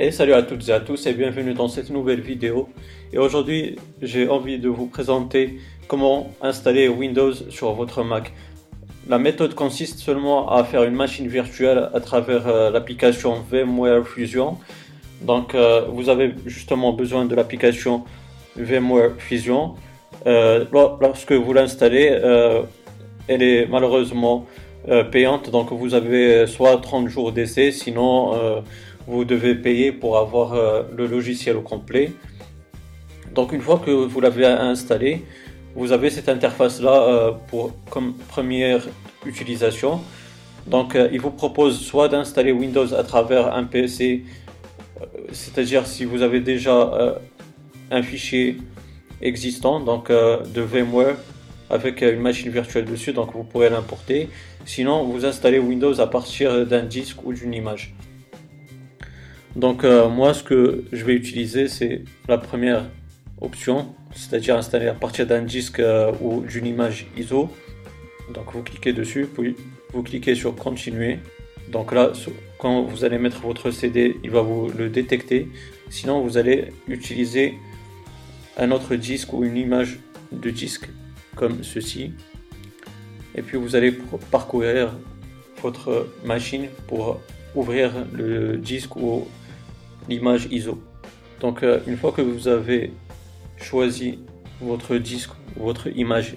Et salut à toutes et à tous et bienvenue dans cette nouvelle vidéo. Et aujourd'hui, j'ai envie de vous présenter comment installer Windows sur votre Mac. La méthode consiste seulement à faire une machine virtuelle à travers euh, l'application VMware Fusion. Donc, euh, vous avez justement besoin de l'application VMware Fusion. Euh, lorsque vous l'installez, elle est malheureusement payante. Donc, vous avez soit 30 jours d'essai, sinon vous devez payer pour avoir euh, le logiciel au complet. Donc une fois que vous l'avez installé, vous avez cette interface là euh, pour comme première utilisation. Donc euh, il vous propose soit d'installer Windows à travers un PC, c'est-à-dire si vous avez déjà un fichier existant donc de VMware avec une machine virtuelle dessus, donc vous pourrez l'importer. Sinon, vous installez Windows à partir d'un disque ou d'une image. Donc euh, moi ce que je vais utiliser c'est la première option, c'est-à-dire installer à partir d'un disque euh, ou d'une image ISO. Donc vous cliquez dessus, puis vous cliquez sur continuer. Donc là quand vous allez mettre votre CD, il va vous le détecter. Sinon vous allez utiliser un autre disque ou une image de disque comme ceci. Et puis vous allez parcourir votre machine pour ouvrir le disque ou l'image ISO. Donc euh, une fois que vous avez choisi votre disque votre image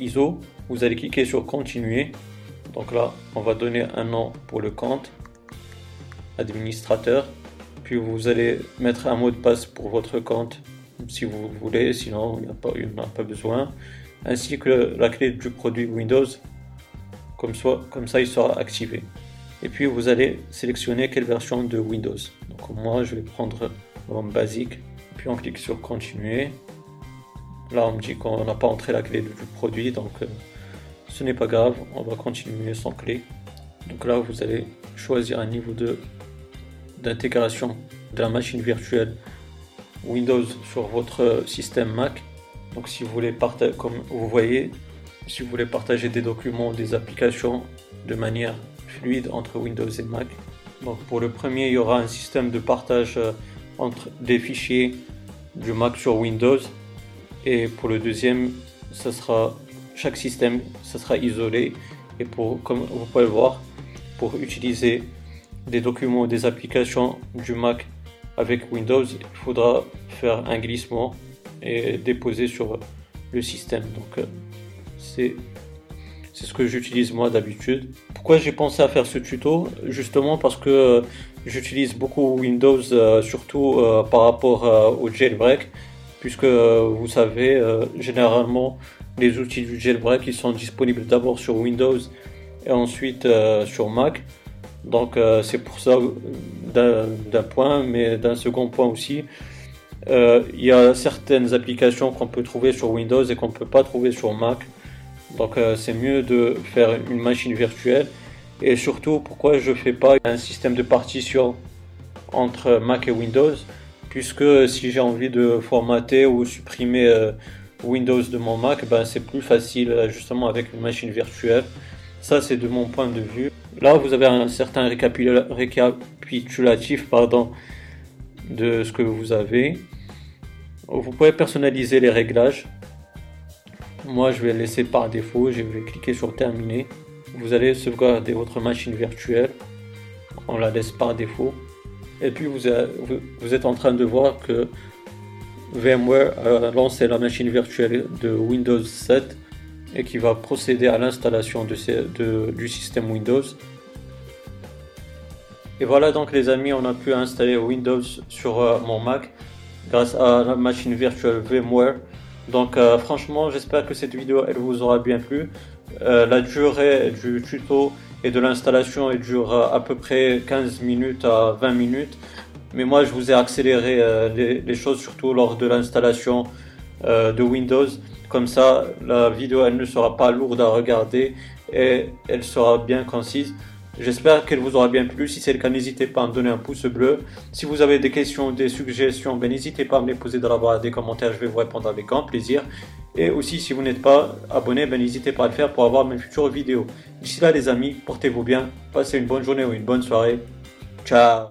ISO, vous allez cliquer sur continuer. Donc là, on va donner un nom pour le compte, administrateur. Puis vous allez mettre un mot de passe pour votre compte si vous voulez, sinon il n'y pas, a pas besoin. Ainsi que la clé du produit Windows, comme ça il sera activé. Et puis vous allez sélectionner quelle version de Windows. Donc moi je vais prendre en basique. Puis on clique sur continuer. Là on me dit qu'on n'a pas entré la clé du produit donc euh, ce n'est pas grave, on va continuer sans clé. Donc là vous allez choisir un niveau de d'intégration de la machine virtuelle Windows sur votre système Mac. Donc si vous voulez partager, comme vous voyez, si vous voulez partager des documents, des applications de manière fluide entre Windows et Mac. Donc pour le premier, il y aura un système de partage euh, entre des fichiers du Mac sur Windows. Et pour le deuxième, ça sera chaque système, ça sera isolé. Et pour, comme vous pouvez le voir, pour utiliser des documents, des applications du Mac avec Windows, il faudra faire un glissement et déposer sur le système. Donc euh, c'est c'est ce que j'utilise moi d'habitude. Pourquoi j'ai pensé à faire ce tuto? Justement parce que euh, j'utilise beaucoup Windows, euh, surtout euh, par rapport au jailbreak, puisque vous savez, généralement, les outils du jailbreak ils sont disponibles d'abord sur Windows et ensuite sur Mac. Donc c'est pour ça d'un point, mais d'un second point aussi. Il y a certaines applications qu'on peut trouver sur Windows et qu'on ne peut pas trouver sur Mac. Donc euh, c'est mieux de faire une machine virtuelle. Et surtout, pourquoi je ne fais pas un système de partition entre Mac et Windows? Puisque si j'ai envie de formater ou supprimer euh, Windows de mon Mac, ben, c'est plus facile euh, justement avec une machine virtuelle. Ça, c'est de mon point de vue. Là, vous avez un certain récapitulatif pardon, de ce que vous avez. Vous pouvez personnaliser les réglages. Moi, je vais laisser par défaut. Je vais cliquer sur terminer. Vous allez sauvegarder votre machine virtuelle. On la laisse par défaut. Et puis, vous, êtes en train de voir que VMware a lancé la machine virtuelle de Windows 7 et qui va procéder à l'installation du système Windows. Et voilà donc les amis, on a pu installer Windows sur euh, mon Mac grâce à la machine virtuelle VMware. Donc euh, franchement, j'espère que cette vidéo elle vous aura bien plu. Euh, la durée du tuto et de l'installation dure à peu près 15 minutes à 20 minutes. Mais moi je vous ai accéléré euh, les, choses surtout lors de l'installation de Windows. Comme ça, la vidéo elle ne sera pas lourde à regarder et elle sera bien concise. J'espère qu'elle vous aura bien plu. Si c'est le cas, n'hésitez pas à me donner un pouce bleu. Si vous avez des questions, des suggestions, ben, n'hésitez pas à me les poser dans la barre des commentaires. Je vais vous répondre avec grand plaisir. Et aussi, si vous n'êtes pas abonné, ben, n'hésitez pas à le faire pour avoir mes futures vidéos. D'ici là, les amis, portez-vous bien. Passez une bonne journée ou une bonne soirée. Ciao